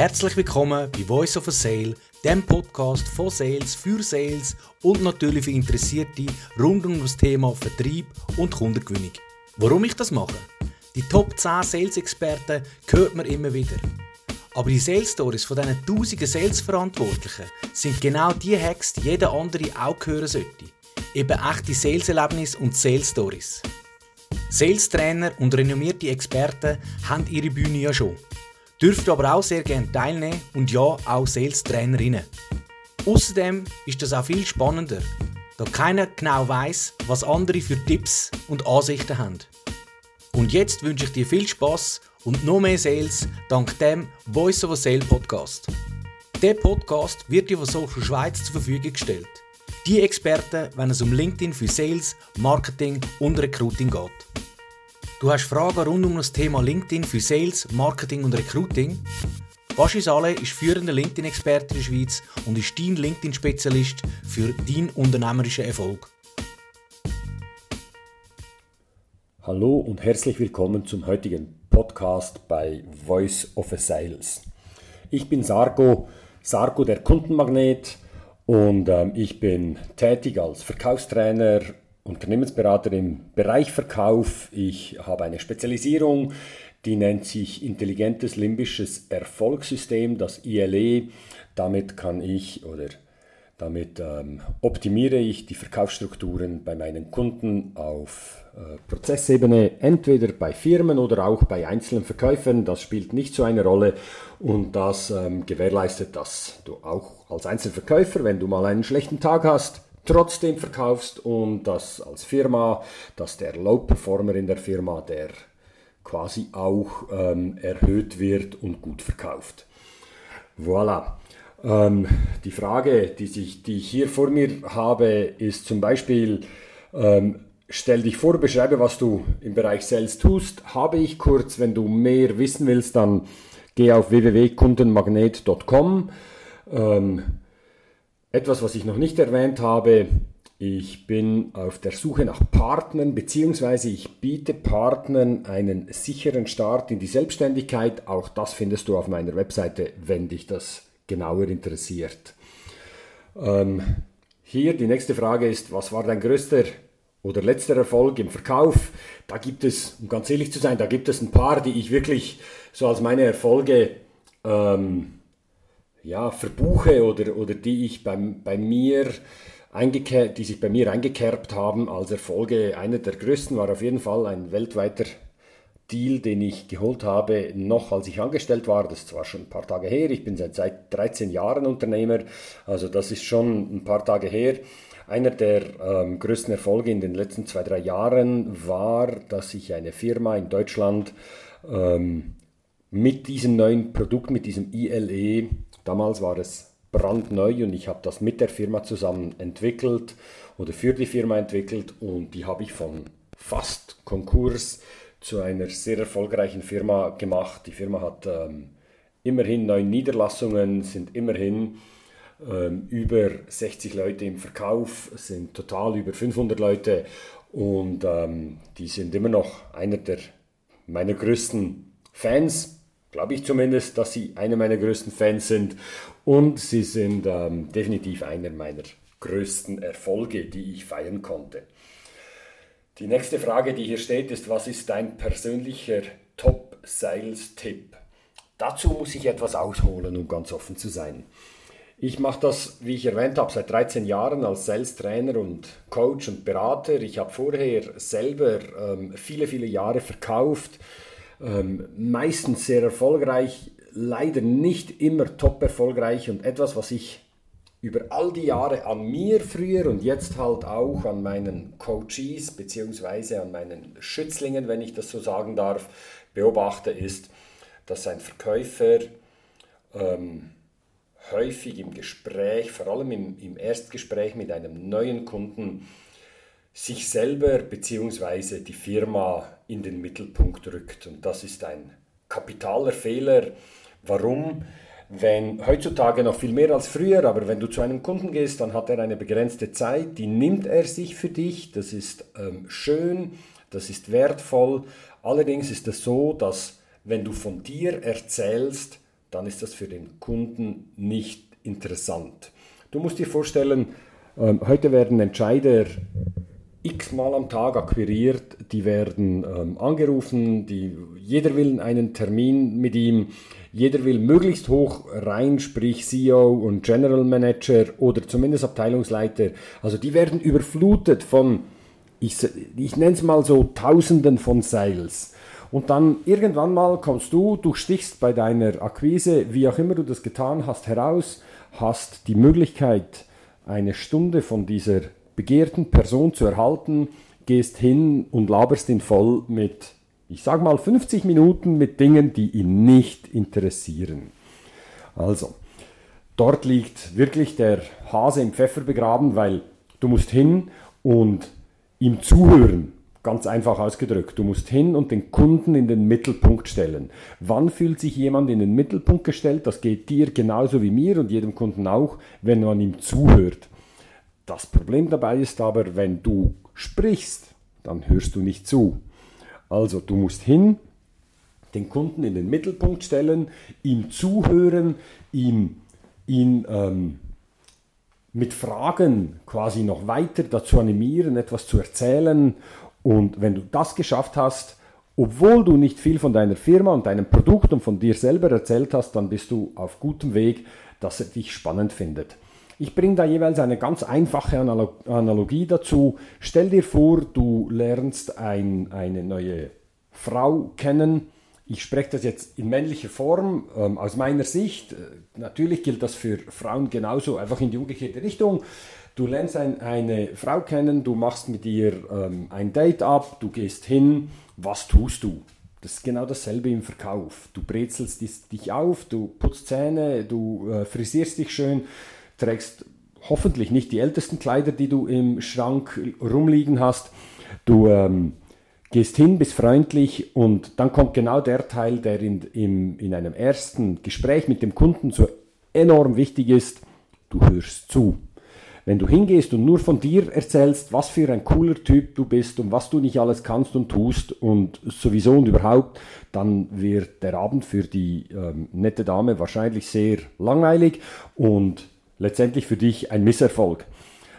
Herzlich willkommen bei Voice of a Sale, dem Podcast von Sales für Sales und natürlich für Interessierte rund um das Thema Vertrieb und Kundengewinnung. Warum ich das mache? Die Top 10 Sales-Experten hört man immer wieder. Aber die Sales Stories von diesen tausenden Sales-Verantwortlichen sind genau die Hacks, die jeder andere auch hören sollte. Eben echte Sales-Erlebnisse und Sales-Stories. Sales-Trainer und renommierte Experten haben ihre Bühne ja schon. Dürft aber auch sehr gerne teilnehmen und ja, auch Sales-Trainerinnen. Außerdem ist das auch viel spannender, da keiner genau weiß, was andere für Tipps und Ansichten haben. Und jetzt wünsche ich dir viel Spaß und noch mehr Sales dank dem Voice of a Sale Podcast. Der Podcast wird dir von Social Schweiz zur Verfügung gestellt. Die Experten, wenn es um LinkedIn für Sales, Marketing und Recruiting geht. Du hast Fragen rund um das Thema LinkedIn für Sales, Marketing und Recruiting? Baschi Saleh ist führender LinkedIn-Experte in der Schweiz und ist dein LinkedIn-Spezialist für deinen unternehmerischen Erfolg. Hallo und herzlich willkommen zum heutigen Podcast bei Voice of Sales. Ich bin Sargo, Sargo der Kundenmagnet und ähm, ich bin tätig als Verkaufstrainer, Unternehmensberater im Bereich Verkauf. Ich habe eine Spezialisierung, die nennt sich intelligentes limbisches Erfolgssystem, das ILE. Damit kann ich oder damit ähm, optimiere ich die Verkaufsstrukturen bei meinen Kunden auf äh, Prozessebene, entweder bei Firmen oder auch bei einzelnen Verkäufern. Das spielt nicht so eine Rolle und das ähm, gewährleistet, dass du auch als Einzelverkäufer, wenn du mal einen schlechten Tag hast, trotzdem verkaufst und dass als Firma, dass der Low Performer in der Firma, der quasi auch ähm, erhöht wird und gut verkauft. Voilà. Ähm, die Frage, die, sich, die ich hier vor mir habe, ist zum Beispiel, ähm, stell dich vor, beschreibe, was du im Bereich Sales tust. Habe ich kurz, wenn du mehr wissen willst, dann geh auf www.kundenmagnet.com. Ähm, etwas, was ich noch nicht erwähnt habe, ich bin auf der Suche nach Partnern, beziehungsweise ich biete Partnern einen sicheren Start in die Selbstständigkeit. Auch das findest du auf meiner Webseite, wenn dich das genauer interessiert. Ähm, hier die nächste Frage ist, was war dein größter oder letzter Erfolg im Verkauf? Da gibt es, um ganz ehrlich zu sein, da gibt es ein paar, die ich wirklich so als meine Erfolge ähm, ja, verbuche oder, oder die ich beim, bei mir die sich bei mir eingekerbt haben als Erfolge. Einer der größten war auf jeden Fall ein weltweiter Deal, den ich geholt habe, noch als ich angestellt war. Das ist zwar schon ein paar Tage her, ich bin seit, seit 13 Jahren Unternehmer, also das ist schon ein paar Tage her. Einer der ähm, größten Erfolge in den letzten zwei, drei Jahren war, dass ich eine Firma in Deutschland ähm, mit diesem neuen Produkt, mit diesem ILE, damals war es brandneu und ich habe das mit der Firma zusammen entwickelt oder für die Firma entwickelt und die habe ich von fast Konkurs zu einer sehr erfolgreichen Firma gemacht. Die Firma hat ähm, immerhin neun Niederlassungen, sind immerhin ähm, über 60 Leute im Verkauf, sind total über 500 Leute und ähm, die sind immer noch einer der meiner größten Fans, glaube ich zumindest, dass sie einer meiner größten Fans sind und sie sind ähm, definitiv einer meiner größten Erfolge, die ich feiern konnte. Die nächste Frage, die hier steht, ist, was ist dein persönlicher Top-Sales-Tipp? Dazu muss ich etwas ausholen, um ganz offen zu sein. Ich mache das, wie ich erwähnt habe, seit 13 Jahren als Sales-Trainer und Coach und Berater. Ich habe vorher selber ähm, viele, viele Jahre verkauft, ähm, meistens sehr erfolgreich, leider nicht immer top erfolgreich. Und etwas, was ich über all die Jahre an mir früher und jetzt halt auch an meinen Coaches beziehungsweise an meinen Schützlingen, wenn ich das so sagen darf, beobachte, ist, dass ein Verkäufer ähm, häufig im Gespräch, vor allem im, im Erstgespräch mit einem neuen Kunden, sich selber beziehungsweise die Firma in den Mittelpunkt rückt. Und das ist ein kapitaler Fehler. Warum? wenn heutzutage noch viel mehr als früher, aber wenn du zu einem Kunden gehst, dann hat er eine begrenzte Zeit, die nimmt er sich für dich, das ist ähm, schön, das ist wertvoll. Allerdings ist es so, dass wenn du von dir erzählst, dann ist das für den Kunden nicht interessant. Du musst dir vorstellen, ähm, heute werden Entscheider x-mal am Tag akquiriert, die werden ähm, angerufen, die, jeder will einen Termin mit ihm, jeder will möglichst hoch rein, sprich CEO und General Manager oder zumindest Abteilungsleiter. Also die werden überflutet von, ich, ich nenne es mal so, Tausenden von Sales. Und dann irgendwann mal kommst du, du stichst bei deiner Akquise, wie auch immer du das getan hast, heraus, hast die Möglichkeit, eine Stunde von dieser begehrten Person zu erhalten, gehst hin und laberst ihn voll mit, ich sag mal, 50 Minuten mit Dingen, die ihn nicht interessieren. Also, dort liegt wirklich der Hase im Pfeffer begraben, weil du musst hin und ihm zuhören. Ganz einfach ausgedrückt, du musst hin und den Kunden in den Mittelpunkt stellen. Wann fühlt sich jemand in den Mittelpunkt gestellt? Das geht dir genauso wie mir und jedem Kunden auch, wenn man ihm zuhört. Das Problem dabei ist aber, wenn du sprichst, dann hörst du nicht zu. Also du musst hin, den Kunden in den Mittelpunkt stellen, ihm zuhören, ihm, ihn ähm, mit Fragen quasi noch weiter dazu animieren, etwas zu erzählen und wenn du das geschafft hast, obwohl du nicht viel von deiner Firma und deinem Produkt und von dir selber erzählt hast, dann bist du auf gutem Weg, dass er dich spannend findet. Ich bringe da jeweils eine ganz einfache Analogie dazu. Stell dir vor, du lernst ein, eine neue Frau kennen. Ich spreche das jetzt in männlicher Form ähm, aus meiner Sicht. Äh, natürlich gilt das für Frauen genauso, einfach in die umgekehrte Richtung. Du lernst ein, eine Frau kennen, du machst mit ihr ähm, ein Date ab, du gehst hin, was tust du? Das ist genau dasselbe im Verkauf. Du brezelst dich auf, du putzt Zähne, du äh, frisierst dich schön, trägst hoffentlich nicht die ältesten Kleider, die du im Schrank rumliegen hast. Du ähm, gehst hin, bist freundlich und dann kommt genau der Teil, der in, in, in einem ersten Gespräch mit dem Kunden so enorm wichtig ist. Du hörst zu. Wenn du hingehst und nur von dir erzählst, was für ein cooler Typ du bist und was du nicht alles kannst und tust und sowieso und überhaupt, dann wird der Abend für die ähm, nette Dame wahrscheinlich sehr langweilig und letztendlich für dich ein Misserfolg.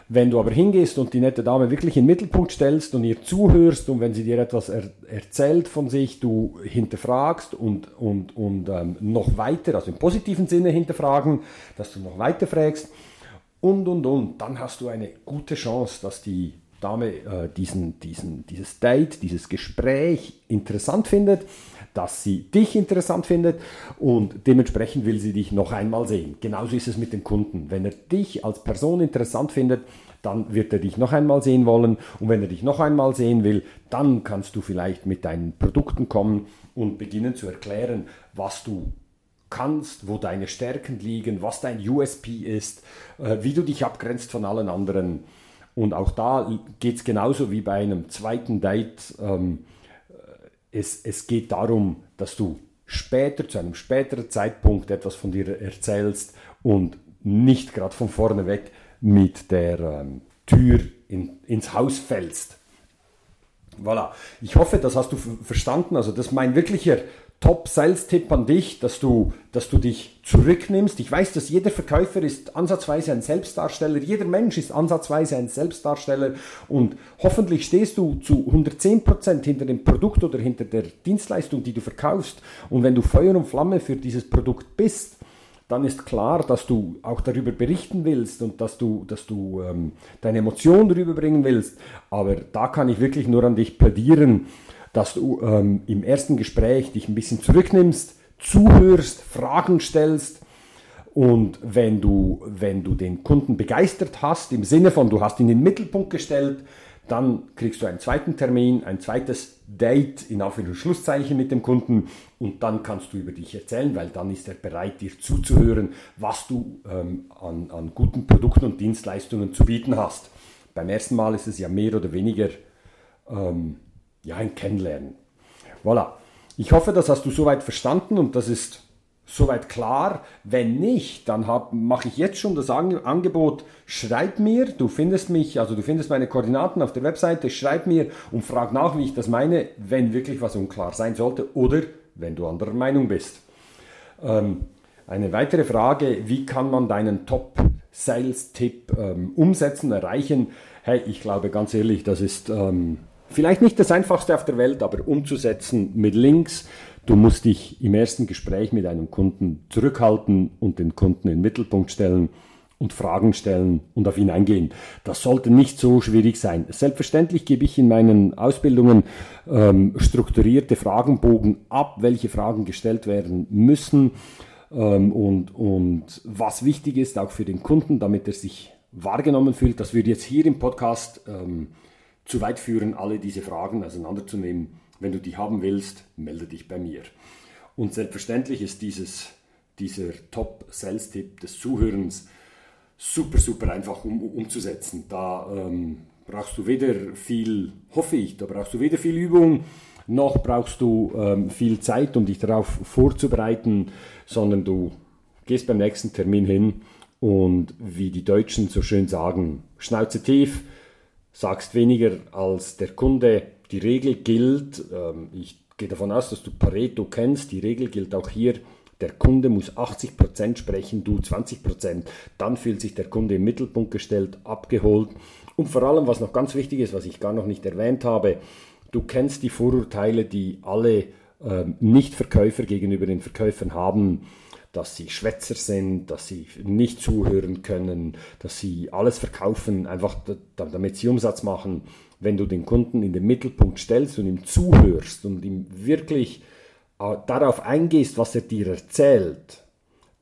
Wenn du aber hingehst und die nette Dame wirklich in den Mittelpunkt stellst und ihr zuhörst und wenn sie dir etwas er erzählt von sich, du hinterfragst und, und, und ähm, noch weiter, also im positiven Sinne hinterfragen, dass du noch weiter fragst, und, und, und. Dann hast du eine gute Chance, dass die Dame äh, diesen, diesen, dieses Date, dieses Gespräch interessant findet, dass sie dich interessant findet und dementsprechend will sie dich noch einmal sehen. Genauso ist es mit dem Kunden. Wenn er dich als Person interessant findet, dann wird er dich noch einmal sehen wollen und wenn er dich noch einmal sehen will, dann kannst du vielleicht mit deinen Produkten kommen und beginnen zu erklären, was du kannst, wo deine Stärken liegen, was dein USP ist, äh, wie du dich abgrenzt von allen anderen. Und auch da geht es genauso wie bei einem zweiten Date. Ähm, äh, es, es geht darum, dass du später, zu einem späteren Zeitpunkt etwas von dir erzählst und nicht gerade von vorne weg mit der ähm, Tür in, ins Haus fällst. Voilà. Ich hoffe, das hast du verstanden. Also das ist mein wirklicher Top-Sales-Tipp an dich, dass du, dass du dich zurücknimmst. Ich weiß, dass jeder Verkäufer ist ansatzweise ein Selbstdarsteller, jeder Mensch ist ansatzweise ein Selbstdarsteller und hoffentlich stehst du zu 110% hinter dem Produkt oder hinter der Dienstleistung, die du verkaufst. Und wenn du Feuer und Flamme für dieses Produkt bist, dann ist klar, dass du auch darüber berichten willst und dass du, dass du ähm, deine Emotionen darüber bringen willst. Aber da kann ich wirklich nur an dich plädieren dass du ähm, im ersten Gespräch dich ein bisschen zurücknimmst, zuhörst, Fragen stellst und wenn du, wenn du den Kunden begeistert hast, im Sinne von du hast ihn in den Mittelpunkt gestellt, dann kriegst du einen zweiten Termin, ein zweites Date in Auf- und Schlusszeichen mit dem Kunden und dann kannst du über dich erzählen, weil dann ist er bereit, dir zuzuhören, was du ähm, an, an guten Produkten und Dienstleistungen zu bieten hast. Beim ersten Mal ist es ja mehr oder weniger ähm, ja, ein Kennenlernen. Voilà. Ich hoffe, das hast du soweit verstanden und das ist soweit klar. Wenn nicht, dann mache ich jetzt schon das Angebot, schreib mir, du findest mich, also du findest meine Koordinaten auf der Webseite, schreib mir und frag nach, wie ich das meine, wenn wirklich was unklar sein sollte oder wenn du anderer Meinung bist. Ähm, Eine weitere Frage, wie kann man deinen Top-Sales-Tipp ähm, umsetzen, erreichen? Hey, ich glaube ganz ehrlich, das ist ähm, vielleicht nicht das einfachste auf der Welt, aber umzusetzen mit Links. Du musst dich im ersten Gespräch mit einem Kunden zurückhalten und den Kunden in den Mittelpunkt stellen und Fragen stellen und auf ihn eingehen. Das sollte nicht so schwierig sein. Selbstverständlich gebe ich in meinen Ausbildungen ähm, strukturierte Fragenbogen ab, welche Fragen gestellt werden müssen ähm, und, und was wichtig ist auch für den Kunden, damit er sich wahrgenommen fühlt. Das würde jetzt hier im Podcast ähm, zu weit führen, alle diese Fragen auseinanderzunehmen. Wenn du die haben willst, melde dich bei mir. Und selbstverständlich ist dieses, dieser Top-Sales-Tipp des Zuhörens super, super einfach um, umzusetzen. Da ähm, brauchst du weder viel, hoffe ich, da brauchst du weder viel Übung, noch brauchst du ähm, viel Zeit, um dich darauf vorzubereiten, sondern du gehst beim nächsten Termin hin und wie die Deutschen so schön sagen, Schnauze tief, sagst weniger als der Kunde. Die Regel gilt, ähm, ich gehe davon aus, dass du Pareto kennst, die Regel gilt auch hier, der Kunde muss 80% sprechen, du 20%. Dann fühlt sich der Kunde im Mittelpunkt gestellt, abgeholt. Und vor allem, was noch ganz wichtig ist, was ich gar noch nicht erwähnt habe, du kennst die Vorurteile, die alle ähm, Nicht-Verkäufer gegenüber den Verkäufern haben, dass sie Schwätzer sind, dass sie nicht zuhören können, dass sie alles verkaufen, einfach damit sie Umsatz machen. Wenn du den Kunden in den Mittelpunkt stellst und ihm zuhörst und ihm wirklich äh, darauf eingehst, was er dir erzählt,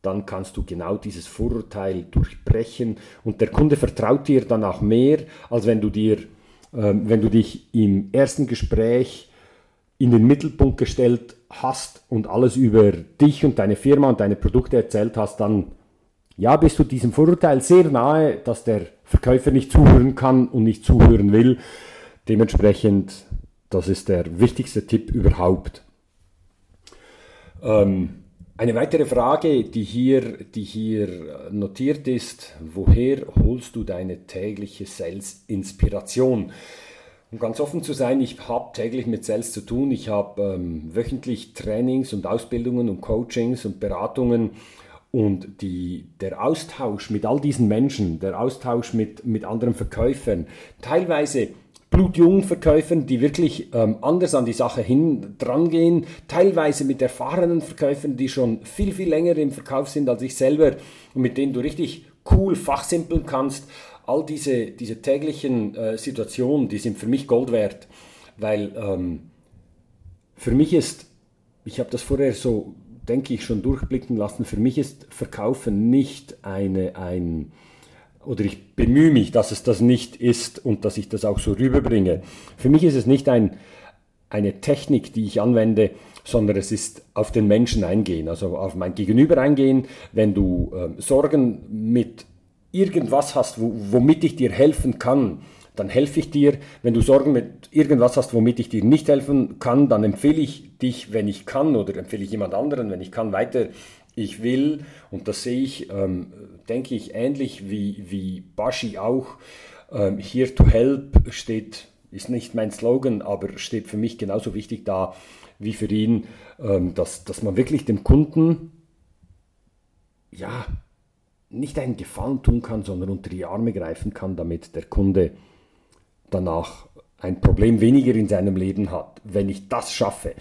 dann kannst du genau dieses Vorurteil durchbrechen und der Kunde vertraut dir dann auch mehr, als wenn du dir, äh, wenn du dich im ersten Gespräch in den Mittelpunkt gestellt hast und alles über dich und deine Firma und deine Produkte erzählt hast, dann ja, bist du diesem Vorurteil sehr nahe, dass der Verkäufer nicht zuhören kann und nicht zuhören will. Dementsprechend, das ist der wichtigste Tipp überhaupt. Ähm, eine weitere Frage, die hier, die hier notiert ist, woher holst du deine tägliche Sales-Inspiration? Um ganz offen zu sein, ich habe täglich mit Sales zu tun. Ich habe ähm, wöchentlich Trainings und Ausbildungen und Coachings und Beratungen. Und die, der Austausch mit all diesen Menschen, der Austausch mit, mit anderen Verkäufern, teilweise blutjungen Verkäufern, die wirklich ähm, anders an die Sache hin dran gehen, teilweise mit erfahrenen Verkäufern, die schon viel, viel länger im Verkauf sind als ich selber und mit denen du richtig cool fachsimpeln kannst. All diese, diese täglichen äh, Situationen, die sind für mich Gold wert, weil ähm, für mich ist, ich habe das vorher so, denke ich, schon durchblicken lassen, für mich ist Verkaufen nicht eine, ein, oder ich bemühe mich, dass es das nicht ist und dass ich das auch so rüberbringe. Für mich ist es nicht ein, eine Technik, die ich anwende, sondern es ist auf den Menschen eingehen, also auf mein Gegenüber eingehen. Wenn du äh, Sorgen mit irgendwas hast, wo, womit ich dir helfen kann, dann helfe ich dir. Wenn du Sorgen mit irgendwas hast, womit ich dir nicht helfen kann, dann empfehle ich dich, wenn ich kann, oder empfehle ich jemand anderen, wenn ich kann, weiter. Ich will, und das sehe ich, ähm, denke ich, ähnlich wie, wie Bashi auch, ähm, Here to Help steht, ist nicht mein Slogan, aber steht für mich genauso wichtig da wie für ihn, ähm, dass, dass man wirklich dem Kunden, ja, nicht einen Gefallen tun kann, sondern unter die Arme greifen kann, damit der Kunde danach ein Problem weniger in seinem Leben hat. Wenn ich das schaffe,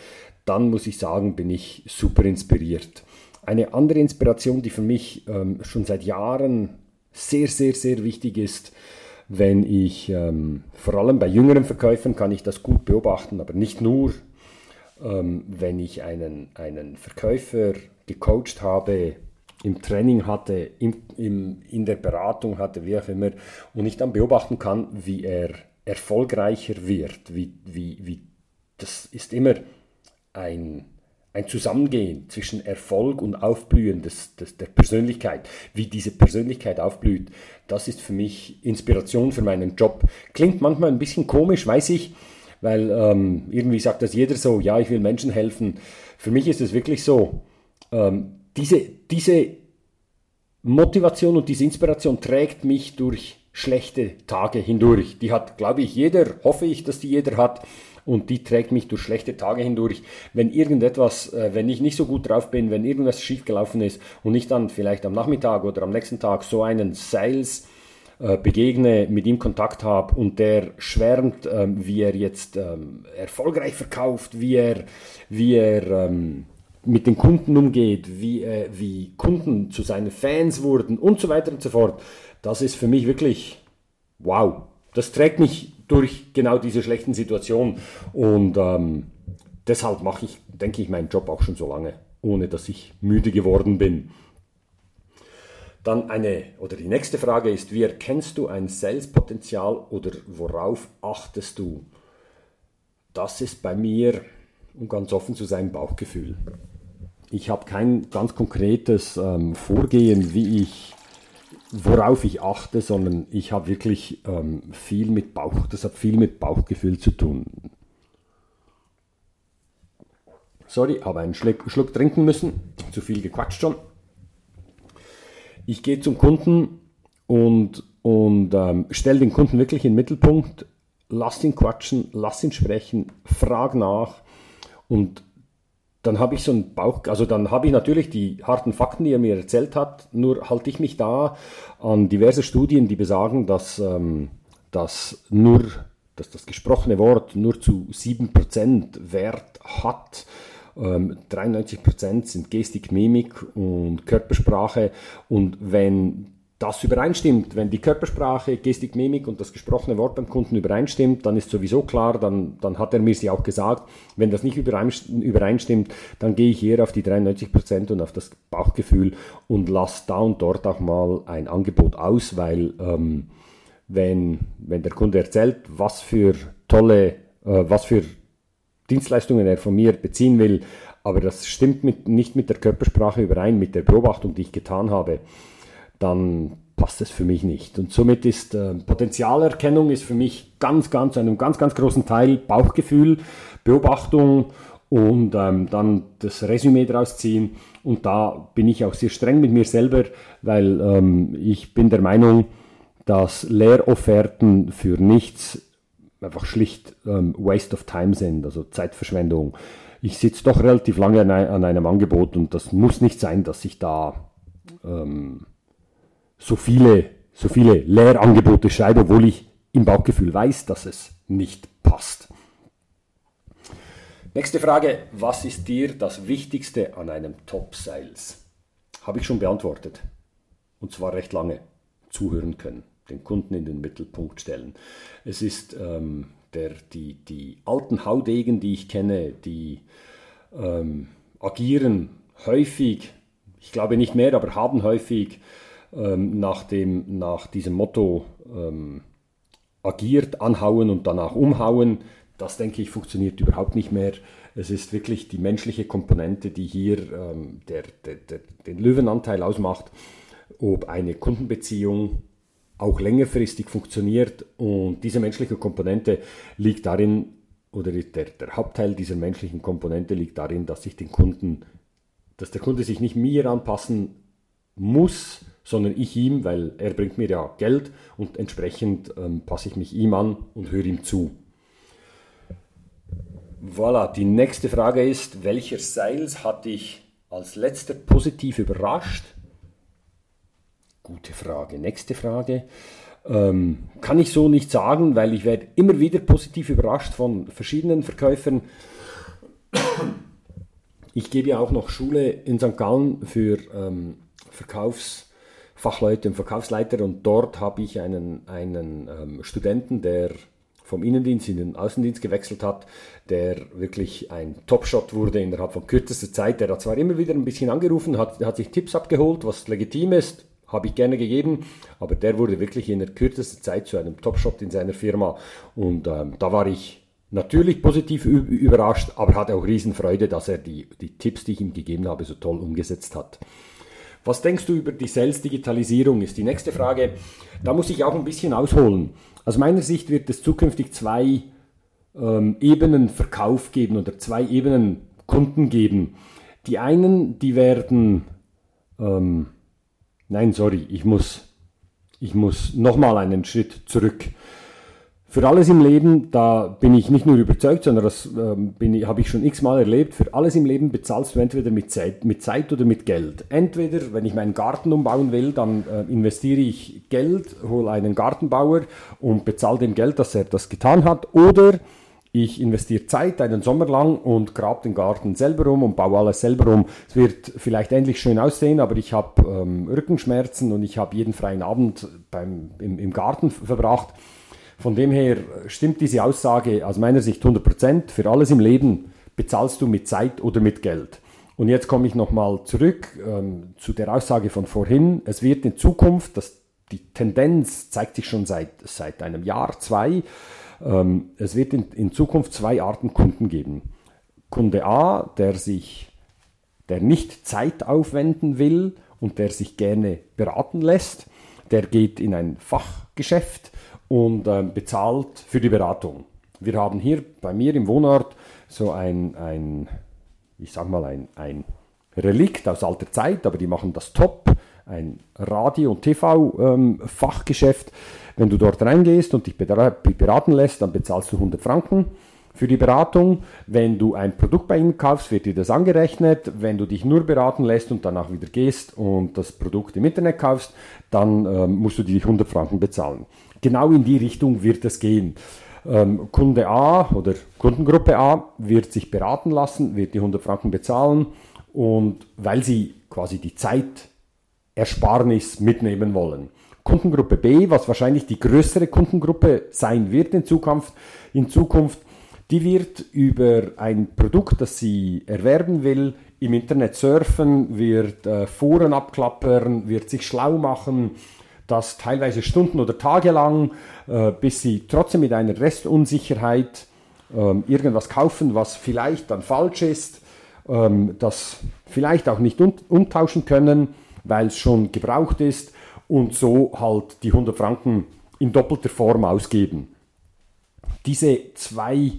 dann muss ich sagen, bin ich super inspiriert. Eine andere Inspiration, die für mich ähm, schon seit Jahren sehr, sehr, sehr wichtig ist, wenn ich, ähm, vor allem bei jüngeren Verkäufern kann ich das gut beobachten, aber nicht nur, ähm, wenn ich einen, einen Verkäufer gecoacht habe, im Training hatte, im, im, in der Beratung hatte, wie auch immer, und ich dann beobachten kann, wie er erfolgreicher wird, wie, wie, wie das ist immer ein, ein Zusammengehen zwischen Erfolg und Aufblühen des, des, der Persönlichkeit, wie diese Persönlichkeit aufblüht, das ist für mich Inspiration für meinen Job. Klingt manchmal ein bisschen komisch, weiß ich, weil ähm, irgendwie sagt das jeder so, ja, ich will Menschen helfen. Für mich ist es wirklich so, ähm, diese, diese Motivation und diese Inspiration trägt mich durch schlechte Tage hindurch. Die hat, glaube ich, jeder, hoffe ich, dass die jeder hat. und die trägt mich durch schlechte Tage hindurch. Wenn irgendetwas, äh, wenn ich nicht so gut drauf bin, wenn irgendwas schiefgelaufen ist und ich dann vielleicht am Nachmittag oder am nächsten Tag so einen Sales äh, begegne, mit ihm Kontakt habe und der schwärmt, ähm, wie er jetzt ähm, erfolgreich verkauft, wie er, wie er ähm, mit den Kunden umgeht, wie, äh, wie Kunden zu seinen Fans wurden und so weiter und so fort. Das ist für mich wirklich wow. Das trägt mich durch genau diese schlechten Situationen und ähm, deshalb mache ich, denke ich, meinen Job auch schon so lange, ohne dass ich müde geworden bin. Dann eine, oder die nächste Frage ist, wie erkennst du ein Sales-Potenzial oder worauf achtest du? Das ist bei mir, um ganz offen zu sein, Bauchgefühl. Ich habe kein ganz konkretes ähm, Vorgehen, wie ich, worauf ich achte, sondern ich habe wirklich ähm, viel mit Bauch, das hat viel mit Bauchgefühl zu tun. Sorry, habe einen Schluck, Schluck trinken müssen, zu viel gequatscht schon. Ich gehe zum Kunden und, und ähm, stelle den Kunden wirklich in den Mittelpunkt, lass ihn quatschen, lass ihn sprechen, frag nach und dann habe ich so einen Bauch, also dann habe ich natürlich die harten Fakten, die er mir erzählt hat, nur halte ich mich da an diverse Studien, die besagen, dass, ähm, dass nur dass das gesprochene Wort nur zu 7% Wert hat 93% ähm, sind Gestik, Mimik und Körpersprache. Und wenn das übereinstimmt, wenn die Körpersprache, Gestik, Mimik und das gesprochene Wort beim Kunden übereinstimmt, dann ist sowieso klar, dann, dann hat er mir sie auch gesagt. Wenn das nicht übereinstimmt, dann gehe ich eher auf die 93% und auf das Bauchgefühl und lasse da und dort auch mal ein Angebot aus, weil ähm, wenn, wenn der Kunde erzählt, was für tolle, äh, was für Dienstleistungen er von mir beziehen will, aber das stimmt mit, nicht mit der Körpersprache überein, mit der Beobachtung, die ich getan habe, dann passt es für mich nicht. Und somit ist äh, Potenzialerkennung ist für mich ganz, ganz, einem ganz, ganz großen Teil Bauchgefühl, Beobachtung und ähm, dann das Resümee daraus ziehen. Und da bin ich auch sehr streng mit mir selber, weil ähm, ich bin der Meinung, dass Lehrofferten für nichts einfach schlicht ähm, Waste of Time sind, also Zeitverschwendung. Ich sitze doch relativ lange an, an, einem Angebot und das muss nicht sein, dass ich da ähm, so viele, so viele Lehrangebote schreibe, obwohl ich im Bauchgefühl weiß, dass es nicht passt. Nächste Frage, was ist dir das Wichtigste an einem Top-Sales? Habe ich schon beantwortet. Und zwar recht lange. Zuhören können den Kunden in den Mittelpunkt stellen. Es ist ähm, der, die, die alten Haudegen, die ich kenne, die ähm, agieren häufig, ich glaube nicht mehr, aber haben häufig ähm, nach, dem, nach diesem Motto ähm, agiert, anhauen und danach umhauen. Das denke ich funktioniert überhaupt nicht mehr. Es ist wirklich die menschliche Komponente, die hier ähm, der, der, der, den Löwenanteil ausmacht, ob eine Kundenbeziehung auch längerfristig funktioniert. Und diese menschliche Komponente liegt darin, oder der, der Hauptteil dieser menschlichen Komponente liegt darin, dass sich den Kunden, dass der Kunde sich nicht mir anpassen muss, sondern ich ihm, weil er bringt mir ja Geld und entsprechend ähm, passe ich mich ihm an und höre ihm zu. Voilà, die nächste Frage ist, welcher Sales hat dich als letzter positiv überrascht? Gute Frage. Nächste Frage. Ähm, kann ich so nicht sagen, weil ich werde immer wieder positiv überrascht von verschiedenen Verkäufern. Ich gebe ja auch noch Schule in St. Gallen für ähm, Verkaufsfachleute und Verkaufsleiter und dort habe ich einen, einen ähm, Studenten, der vom Innendienst in den Außendienst gewechselt hat, der wirklich ein Topshot wurde innerhalb von kürzester Zeit. Der hat zwar immer wieder ein bisschen angerufen, hat, hat sich Tipps abgeholt, was legitim ist, habe ich gerne gegeben, aber der wurde wirklich in der kürzesten Zeit zu einem Topshot in seiner Firma und ähm, da war ich natürlich positiv überrascht, aber hatte auch Riesenfreude, dass er die, die Tipps, die ich ihm gegeben habe, so toll umgesetzt hat. Was denkst du über die Sales-Digitalisierung, ist die nächste Frage. Da muss ich auch ein bisschen ausholen. Aus meiner Sicht wird es zukünftig zwei ähm, Ebenen Verkauf geben oder zwei Ebenen Kunden geben. Die einen, die werden ähm, Nein, sorry, ich muss, ich muss nochmal einen Schritt zurück. Für alles im Leben, da bin ich nicht nur überzeugt, sondern das ähm, habe ich schon x-mal erlebt, für alles im Leben bezahlst du entweder mit Zeit, mit Zeit oder mit Geld. Entweder, wenn ich meinen Garten umbauen will, dann äh, investiere ich Geld, hole einen Gartenbauer und bezahle dem Geld, dass er das getan hat. Oder ich investiere Zeit einen Sommer lang und grabe den Garten selber um und baue alles selber um. Es wird vielleicht endlich schön aussehen, aber ich habe ähm, Rückenschmerzen und ich habe jeden freien Abend beim, im, im Garten verbracht. Von dem her stimmt diese Aussage aus meiner Sicht 100%. Für alles im Leben bezahlst du mit Zeit oder mit Geld. Und jetzt komme ich nochmal zurück ähm, zu der Aussage von vorhin. Es wird in Zukunft, das, die Tendenz zeigt sich schon seit, seit einem Jahr, zwei, ähm, es wird in, in Zukunft zwei Arten Kunden geben. Kunde A, der sich, der nicht Zeit aufwenden will und der sich gerne beraten lässt, der geht in ein Fachgeschäft und äh, bezahlt für die Beratung. Wir haben hier bei mir im Wohnort so ein, ein ich sag mal, ein, ein Relikt aus alter Zeit, aber die machen das top, ein Radio- und TV-Fachgeschäft. Ähm, Wenn du dort reingehst und dich beraten lässt, dann bezahlst du 100 Franken für die Beratung. Wenn du ein Produkt bei ihnen kaufst, wird dir das angerechnet. Wenn du dich nur beraten lässt und danach wieder gehst und das Produkt im Internet kaufst, dann ähm, musst du die 100 Franken bezahlen. Genau in die Richtung wird es gehen. Ähm, Kunde A oder Kundengruppe A wird sich beraten lassen, wird die 100 Franken bezahlen und weil sie quasi die Zeitersparnis mitnehmen wollen. Kundengruppe B, was wahrscheinlich die größere Kundengruppe sein wird in Zukunft, in Zukunft die wird über ein Produkt, das sie erwerben will, im Internet surfen, wird äh, Foren abklappern, wird sich schlau machen, das teilweise Stunden oder Tage lang, äh, bis sie trotzdem mit einer Restunsicherheit ähm, irgendwas kaufen, was vielleicht dann falsch ist, ähm, das vielleicht auch nicht umtauschen können, weil es schon gebraucht ist und so halt die 100 Franken in doppelter Form ausgeben. Diese zwei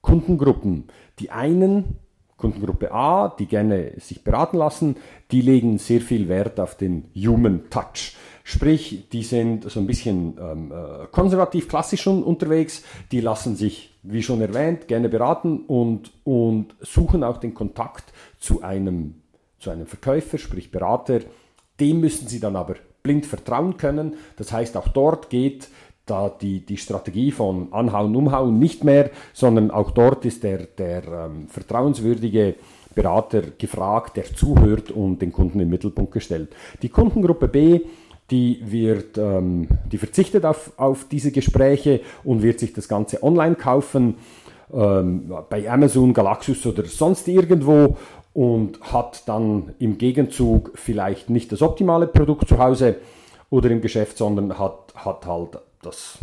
Kundengruppen, die einen Kundengruppe A, die gerne sich beraten lassen, die legen sehr viel Wert auf den Human Touch. Sprich, die sind so ein bisschen ähm, äh, konservativ klassisch unterwegs, die lassen sich, wie schon erwähnt, gerne beraten und, und suchen auch den Kontakt zu einem, zu einem Verkäufer, sprich Berater. Dem müssen sie dann aber blind vertrauen können. Das heißt, auch dort geht da die, die Strategie von Anhauen, Umhauen nicht mehr, sondern auch dort ist der, der ähm, vertrauenswürdige Berater gefragt, der zuhört und den Kunden im Mittelpunkt gestellt. Die Kundengruppe B, die wird, ähm, die verzichtet auf, auf diese Gespräche und wird sich das Ganze online kaufen, ähm, bei Amazon, Galaxus oder sonst irgendwo und hat dann im Gegenzug vielleicht nicht das optimale Produkt zu Hause oder im Geschäft, sondern hat, hat halt das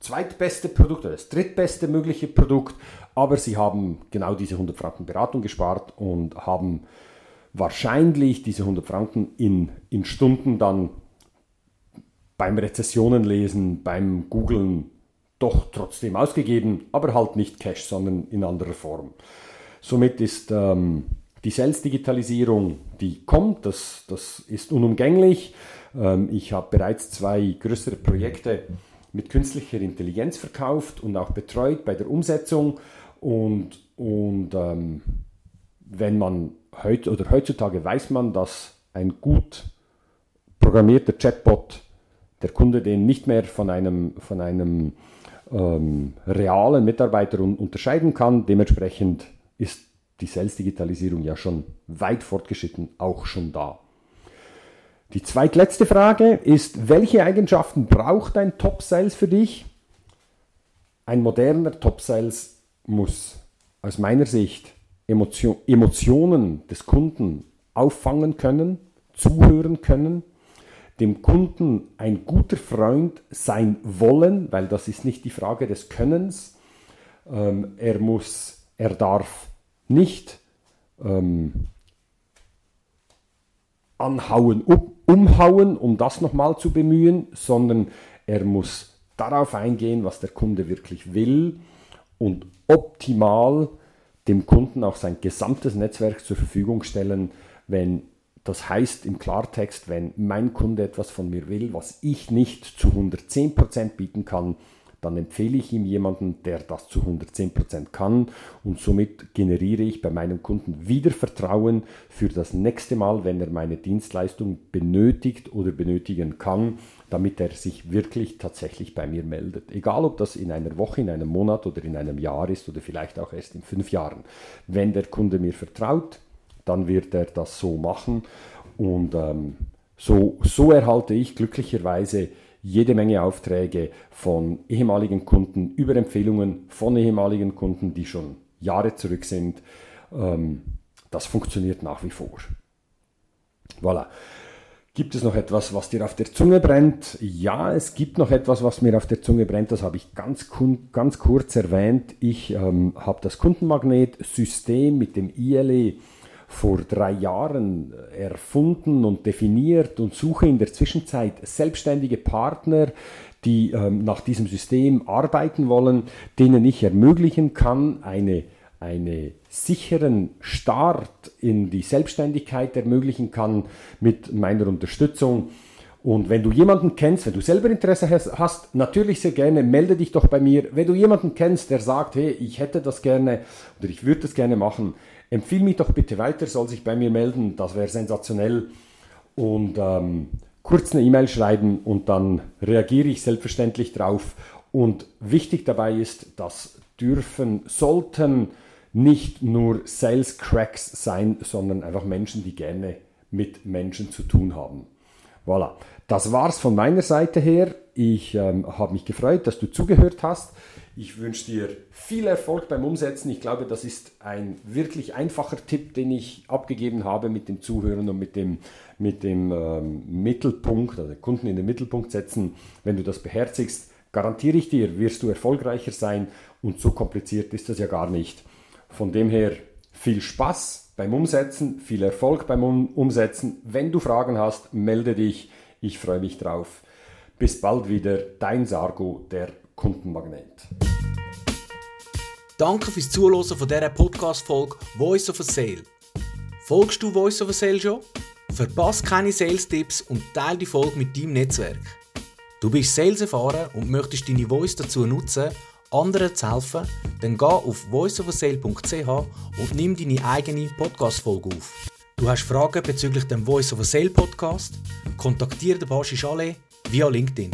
zweitbeste Produkt oder das drittbeste mögliche Produkt, aber sie haben genau diese 100 Franken Beratung gespart und haben wahrscheinlich diese 100 Franken in, in Stunden dann beim Rezessionen lesen, beim Googlen doch trotzdem ausgegeben, aber halt nicht Cash, sondern in anderer Form. Somit ist ähm, die Sales-Digitalisierung, die kommt, das, das ist unumgänglich. Ähm, ich habe bereits zwei größere Projekte mit künstlicher Intelligenz verkauft und auch betreut bei der Umsetzung. Und, und ähm, wenn man heute oder heutzutage weiß man, dass ein gut programmierter Chatbot der Kunde den nicht mehr von einem, von einem ähm, realen Mitarbeiter un unterscheiden kann. Dementsprechend ist die Sales-Digitalisierung ja schon weit fortgeschritten, auch schon da. Die zweitletzte Frage ist, welche Eigenschaften braucht ein Top-Sales für dich? Ein moderner Top-Sales muss aus meiner Sicht Emotion, Emotionen des Kunden auffangen können, zuhören können, dem Kunden ein guter Freund sein wollen, weil das ist nicht die Frage des Könnens. Ähm, er muss, er darf nicht ähm, anhauen, um, umhauen, um das nochmal zu bemühen, sondern er muss darauf eingehen, was der Kunde wirklich will und optimal dem Kunden auch sein gesamtes Netzwerk zur Verfügung stellen, wenn das heißt im Klartext, wenn mein Kunde etwas von mir will, was ich nicht zu 110% bieten kann, dann empfehle ich ihm jemanden, der das zu 110% kann und somit generiere ich bei meinem Kunden wieder Vertrauen für das nächste Mal, wenn er meine Dienstleistung benötigt oder benötigen kann, damit er sich wirklich tatsächlich bei mir meldet. Egal, ob das in einer Woche, in einem Monat oder in einem Jahr ist oder vielleicht auch erst in fünf Jahren. Wenn der Kunde mir vertraut, dann wird er das so machen und ähm, so, so erhalte ich glücklicherweise jede Menge Aufträge von ehemaligen Kunden über Empfehlungen von ehemaligen Kunden, die schon Jahre zurück sind. Ähm, das funktioniert nach wie vor. Voilà. Gibt es noch etwas, was dir auf der Zunge brennt? Ja, es gibt noch etwas, was mir auf der Zunge brennt. Das habe ich ganz, ganz kurz erwähnt. Ich ähm, habe das Kundenmagnet-System mit dem ILE vor drei Jahren erfunden und definiert und suche in der Zwischenzeit selbstständige Partner, die ähm, nach diesem System arbeiten wollen, denen ich ermöglichen kann, eine einen sicheren Start in die Selbstständigkeit ermöglichen kann mit meiner Unterstützung. Und wenn du jemanden kennst, wenn du selber Interesse hast, natürlich sehr gerne, melde dich doch bei mir. Wenn du jemanden kennst, der sagt, hey, ich hätte das gerne oder ich würde das gerne machen, empfehle mich doch bitte weiter, soll sich bei mir melden, das wäre sensationell. Und ähm, kurz eine E-Mail schreiben und dann reagiere ich selbstverständlich drauf. Und wichtig dabei ist, das dürfen, sollten nicht nur Sales Cracks sein, sondern einfach Menschen, die gerne mit Menschen zu tun haben. Voilà. Das war's von meiner Seite her. Ich ähm, habe mich gefreut, dass du zugehört hast. Ich wünsche dir viel Erfolg beim Umsetzen. Ich glaube, das ist ein wirklich einfacher Tipp, den ich abgegeben habe mit dem Zuhören und mit dem, mit dem ähm, Mittelpunkt, also Kunden in den Mittelpunkt setzen. Wenn du das beherzigst, garantiere ich dir, wirst du erfolgreicher sein und so kompliziert ist das ja gar nicht. Von dem her viel Spaß beim Umsetzen, viel Erfolg beim Umsetzen. Wenn du Fragen hast, melde dich. Ich freue mich drauf. Bis bald wieder, dein Sargo, der Kundenmagnet. Danke fürs Zuhören von dieser Podcast-Folge Voice of a Sale. Folgst du Voice of a Sale schon? Verpasse keine Sales-Tipps und teile die Folge mit deinem Netzwerk. Du bist Sales erfahren und möchtest deine Voice dazu nutzen, anderen zu helfen, dann geh auf voiceofasale.ch und nimm deine eigene Podcast-Folge auf. Du hast Fragen bezüglich dem Voice of a Sale Podcast? Kontaktiere den Baschi Chalet via LinkedIn.